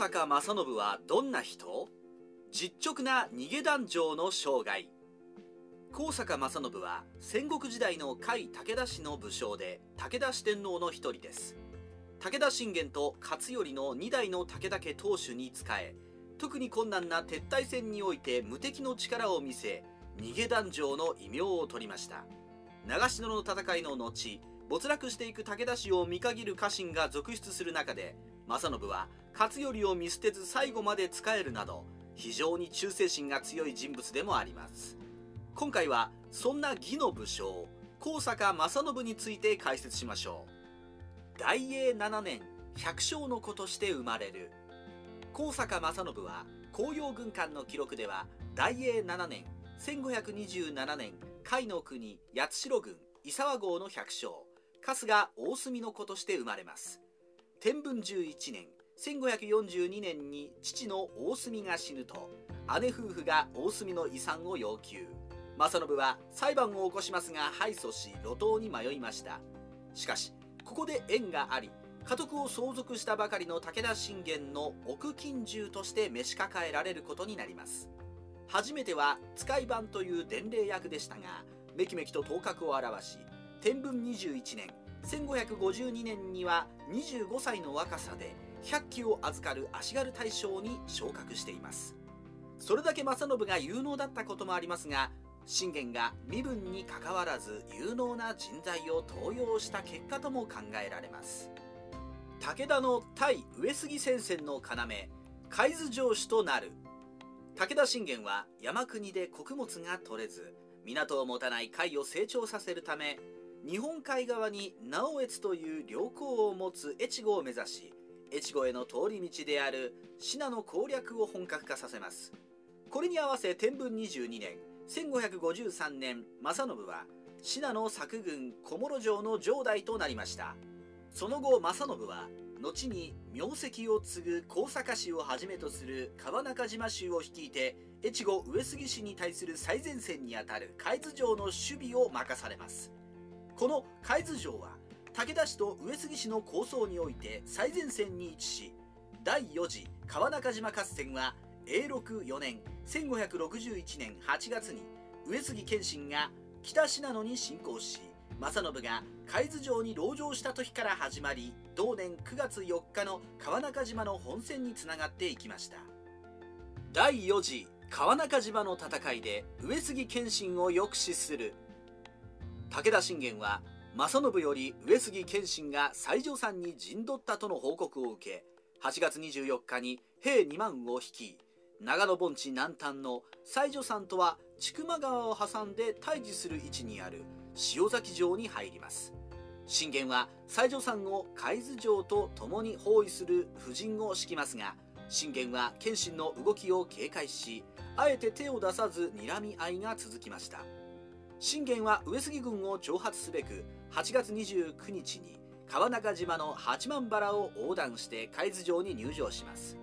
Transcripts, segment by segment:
坂正信はどんな人？実直な逃げ団長の生涯。高坂正信は戦国時代の甲斐武田氏の武将で武田四天王の一人です。武田信玄と勝頼の2代の武田家当主に仕え特に困難な撤退戦において無敵の力を見せ逃げ団長の異名を取りました。長篠の戦いの後没落していく武田氏を見限る家臣が続出する中で正信は勝頼を見捨てず最後まで仕えるなど非常に忠誠心が強い人物でもあります。今回はそんな義の武将高坂正信について解説しましょう。大永7年百姓の子として生まれる。高坂正信は紅葉軍艦の記録では大永7年1527年甲斐の国八代郡伊沢郷の百姓春日大隅の子として生まれます。天文11年1542年に父の大隅が死ぬと姉夫婦が大隅の遺産を要求。正信は裁判を起こしますが敗訴し路頭に迷いました。しかしここで縁があり家督を相続したばかりの武田信玄の奥金獣として召し抱えられることになります。初めては使い番という伝令役でしたがめきめきと頭角を現し天文21年1552年には25歳の若さで100騎を預かる足軽大将に昇格しています。それだけ正信が有能だったこともありますが信玄が身分にかかわらず有能な人材を登用した結果とも考えられます。武田の対上杉戦線の要海津城主となる。武田信玄は山国で穀物が取れず港を持たない海を成長させるため日本海側に直江津という良港を持つ越後を目指し越後への通り道である信濃攻略を本格化させます。これに合わせ天文22年1553年正信は信濃作軍小諸城の城代となりました。その後正信は後に名跡を継ぐ高坂氏をはじめとする川中島州を率いて越後上杉氏に対する最前線にあたる海津城の守備を任されます。この海津城は武田氏と上杉氏の構想において最前線に位置し第4次川中島合戦は永禄4年1561年8月に上杉謙信が北信濃に侵攻し正信が海津城に籠城した時から始まり同年9月4日の川中島の本戦につながっていきました。第4次川中島の戦いで上杉謙信を抑止する武田信玄は正信より上杉謙信が西条山に陣取ったとの報告を受け8月24日に兵2万を率い長野盆地南端の西条山とは千曲川を挟んで対峙する位置にある塩崎城に入ります。信玄は西条山を海津城と共に包囲する布陣を敷きますが信玄は謙信の動きを警戒しあえて手を出さず睨み合いが続きました。信玄は上杉軍を挑発すべく8月29日に川中島の八幡原を横断して海津城に入城します。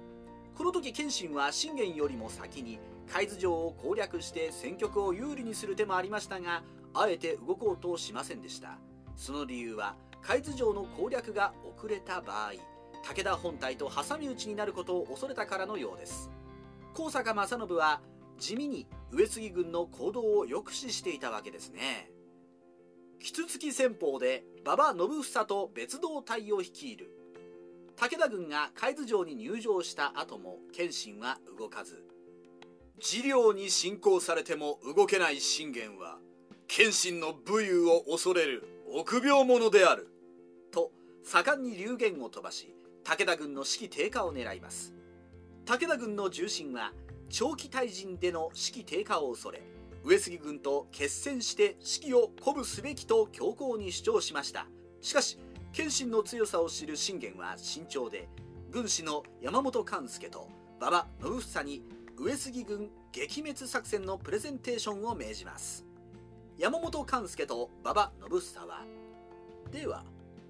この時謙信は信玄よりも先に海津城を攻略して戦局を有利にする手もありましたがあえて動こうとしませんでした。その理由は海津城の攻略が遅れた場合武田本体と挟み撃ちになることを恐れたからのようです。高坂正信は地味に上杉軍の行動を抑止していたわけですね。杵築戦法で馬場信房と別動隊を率いる。武田軍が海津城に入城した後も謙信は動かず。治療に侵攻されても動けない信玄は謙信の武勇を恐れる臆病者である。と盛んに流言を飛ばし武田軍の士気低下を狙います。武田軍の重臣は長期退陣での士気低下を恐れ上杉軍と決戦して士気を鼓舞すべきと強硬に主張しました。しかし謙信の強さを知る信玄は慎重で軍師の山本勘助と馬場信房に上杉軍撃滅作戦のプレゼンテーションを命じます。山本勘助と馬場信房はでは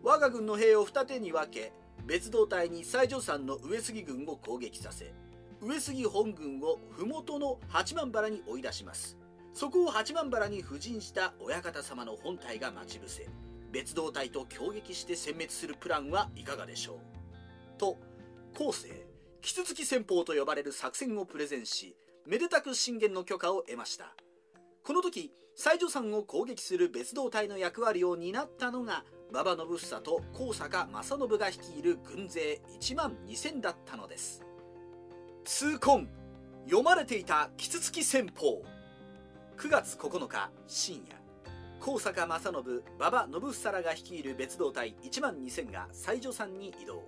我が軍の兵を二手に分け別動隊に西条山の上杉軍を攻撃させ上杉本軍を麓の八幡原に追い出します。そこを八幡原に布陣した親方様の本体が待ち伏せ別動隊と協撃して殲滅するプランはいかがでしょう。と後世キツツキ戦法と呼ばれる作戦をプレゼンしめでたく信玄の許可を得ました。この時西条山を攻撃する別動隊の役割を担ったのが馬場信房と高坂正信が率いる軍勢1万2000だったのです。痛恨読まれていたキツツキ戦法。9月9日深夜。高坂正信馬場信房らが率いる別動隊1万2000が西条山に移動。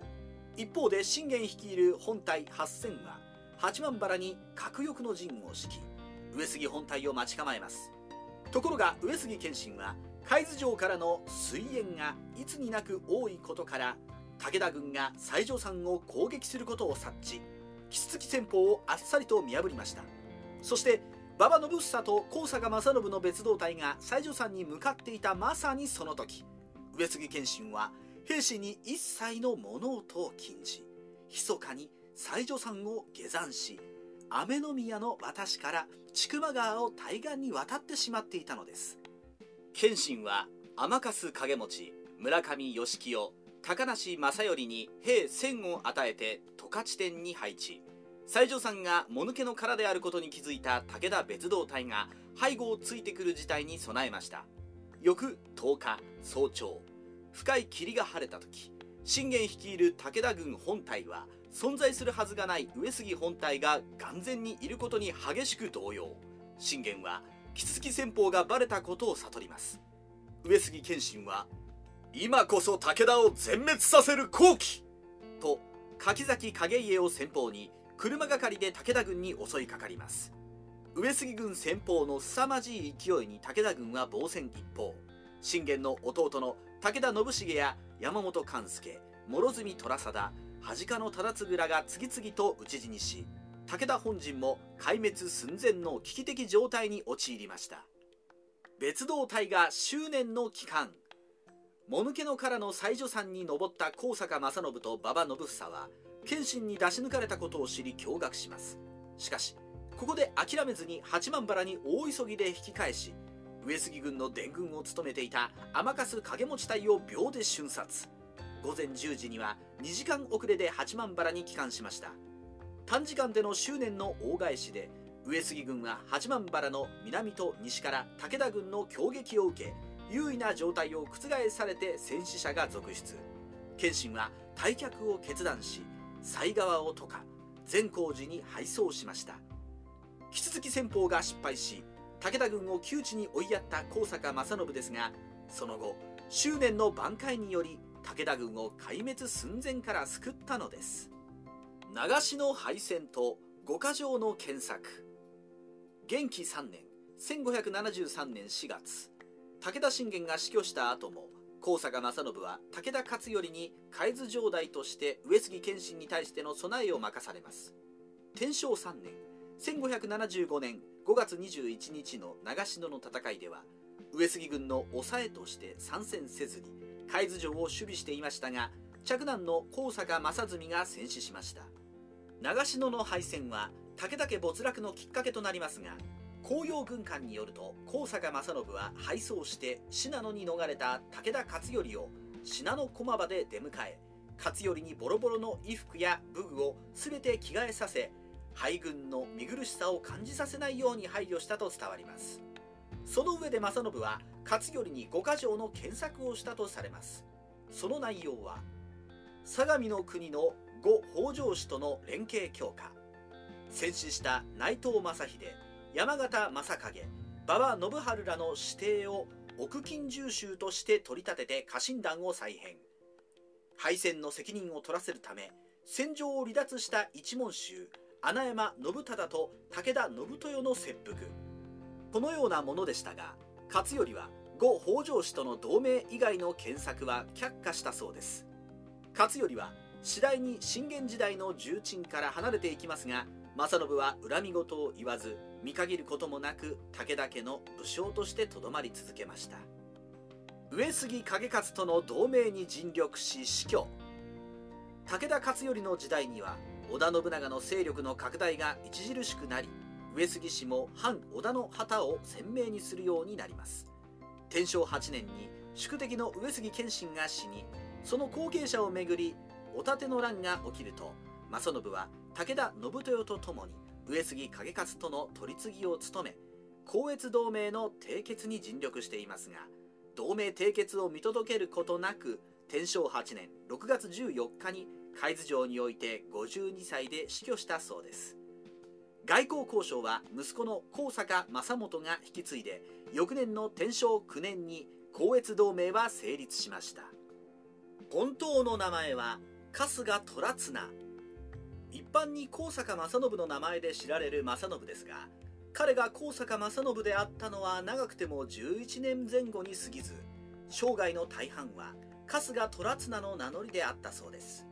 一方で信玄率いる本隊8000は八幡原に核翼の陣を敷き上杉本隊を待ち構えます。ところが上杉謙信は海津城からの水煙がいつになく多いことから武田軍が西条山を攻撃することを察知。キツツキ戦法をあっさりと見破りました。そして馬場信房と高坂正信の別動隊が西条山に向かっていたまさにその時。上杉謙信は兵士に一切の物音を禁じ密かに西条山を下山し雨宮の私から千曲川を対岸に渡ってしまっていたのです。謙信は天粕景持村上義清高梨正頼に兵1000を与えて十勝地点に配置。西条さんがもぬけの殻であることに気づいた武田別動隊が背後をついてくる事態に備えました。翌10日早朝。深い霧が晴れた時信玄率いる武田軍本体は存在するはずがない上杉本体が眼前にいることに激しく動揺。信玄は木月戦法がバレたことを悟ります。上杉謙信は今こそ武田を全滅させる好機。と柿崎景家を先方に車がかりで武田軍に襲いかかります。上杉軍先方の凄まじい勢いに武田軍は防戦一方。信玄の弟の武田信繁や山本勘助諸角虎貞恥かの忠次らが次々と討ち死にし武田本陣も壊滅寸前の危機的状態に陥りました。別動隊が執念の期間もぬけの殻の西条山に登った高坂正信と馬場信房は謙信に出し抜かれたことを知り驚愕します。しかしここで諦めずに八幡原に大急ぎで引き返し上杉軍の伝軍を務めていた天粕影持隊を秒で瞬殺。午前10時には2時間遅れで八幡原に帰還しました。短時間での執念の大返しで上杉軍は八幡原の南と西から武田軍の攻撃を受け優位な状態を覆されて戦死者が続出。謙信は退却を決断し犀川を渡河善光寺に敗走しました。木続き戦法が失敗し武田軍を窮地に追いやった高坂正信ですがその後執念の挽回により武田軍を壊滅寸前から救ったのです。長篠敗戦と五箇条の検索。元亀3年1573年4月。武田信玄が死去した後も高坂正信は武田勝頼に海津城代として上杉謙信に対しての備えを任されます。天正3年1575年5月21日の長篠の戦いでは上杉軍の抑えとして参戦せずに海津城を守備していましたが嫡男の高坂正純が戦死しました。長篠の敗戦は武田家没落のきっかけとなりますが紅葉軍艦によると高坂正信は敗走して信濃に逃れた武田勝頼を信濃駒場で出迎え勝頼にボロボロの衣服や武具を全て着替えさせ敗軍の見苦しさを感じさせないように配慮したと伝わります。その上で正信は勝頼に五箇条の検索をしたとされます。その内容は相模の国の五北条氏との連携強化。戦死した内藤正秀山形正景馬場信春らの指定を奥金重州として取り立てて家臣団を再編。敗戦の責任を取らせるため戦場を離脱した一門衆穴山信忠と武田信豊の切腹。このようなものでしたが勝頼は呉北条氏との同盟以外の検索は却下したそうです。勝頼は次第に信玄時代の重鎮から離れていきますが正信は恨み事を言わず見限ることもなく武田家の武将としてとどまり続けました。上杉景勝との同盟に尽力し死去。武田勝頼の時代には織田信長の勢力の拡大が著しくなり上杉氏も反織田の旗を鮮明にするようになります。天正8年に宿敵の上杉謙信が死にその後継者をめぐりお盾の乱が起きると正信は武田信豊と共に上杉景勝との取り次ぎを務め光越同盟の締結に尽力していますが同盟締結を見届けることなく天正8年6月14日に海津城において52歳で死去したそうです。外交交渉は息子の高坂正元が引き継いで翌年の天正9年に光越同盟は成立しました。本当の名前は春日虎綱。一般に高坂正信の名前で知られる正信ですが彼が高坂正信であったのは長くても11年前後に過ぎず生涯の大半は春日虎綱の名乗りであったそうです。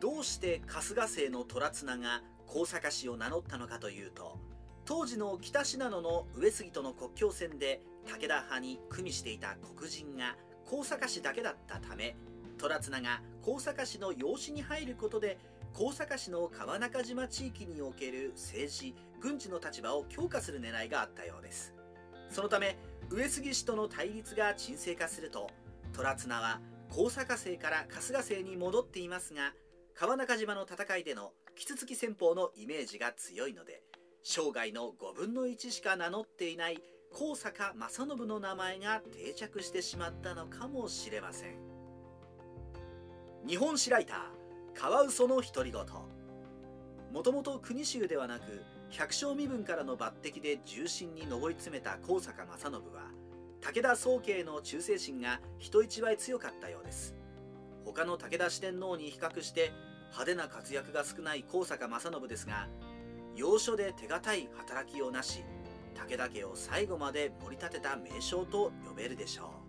どうして春日姓の虎綱が高坂氏を名乗ったのかというと当時の北信濃の上杉との国境戦で武田派に組みしていた黒人が高坂氏だけだったため虎綱が高坂氏の養子に入ることで高坂市の川中島地域における政治軍事の立場を強化する狙いがあったようです。そのため上杉氏との対立が沈静化すると虎綱は高坂姓から春日姓に戻っていますが川中島の戦いでのキツツキ戦法のイメージが強いので生涯の5分の1しか名乗っていない高坂正信の名前が定着してしまったのかもしれません。日本史ライターカワウソの独り言。もともと国衆ではなく百姓身分からの抜擢で重臣に上り詰めた高坂正信は武田宗家の忠誠心が人一倍強かったようです。他の武田四天王に比較して派手な活躍が少ない高坂正信ですが要所で手堅い働きをなし武田家を最後まで盛り立てた名将と呼べるでしょう。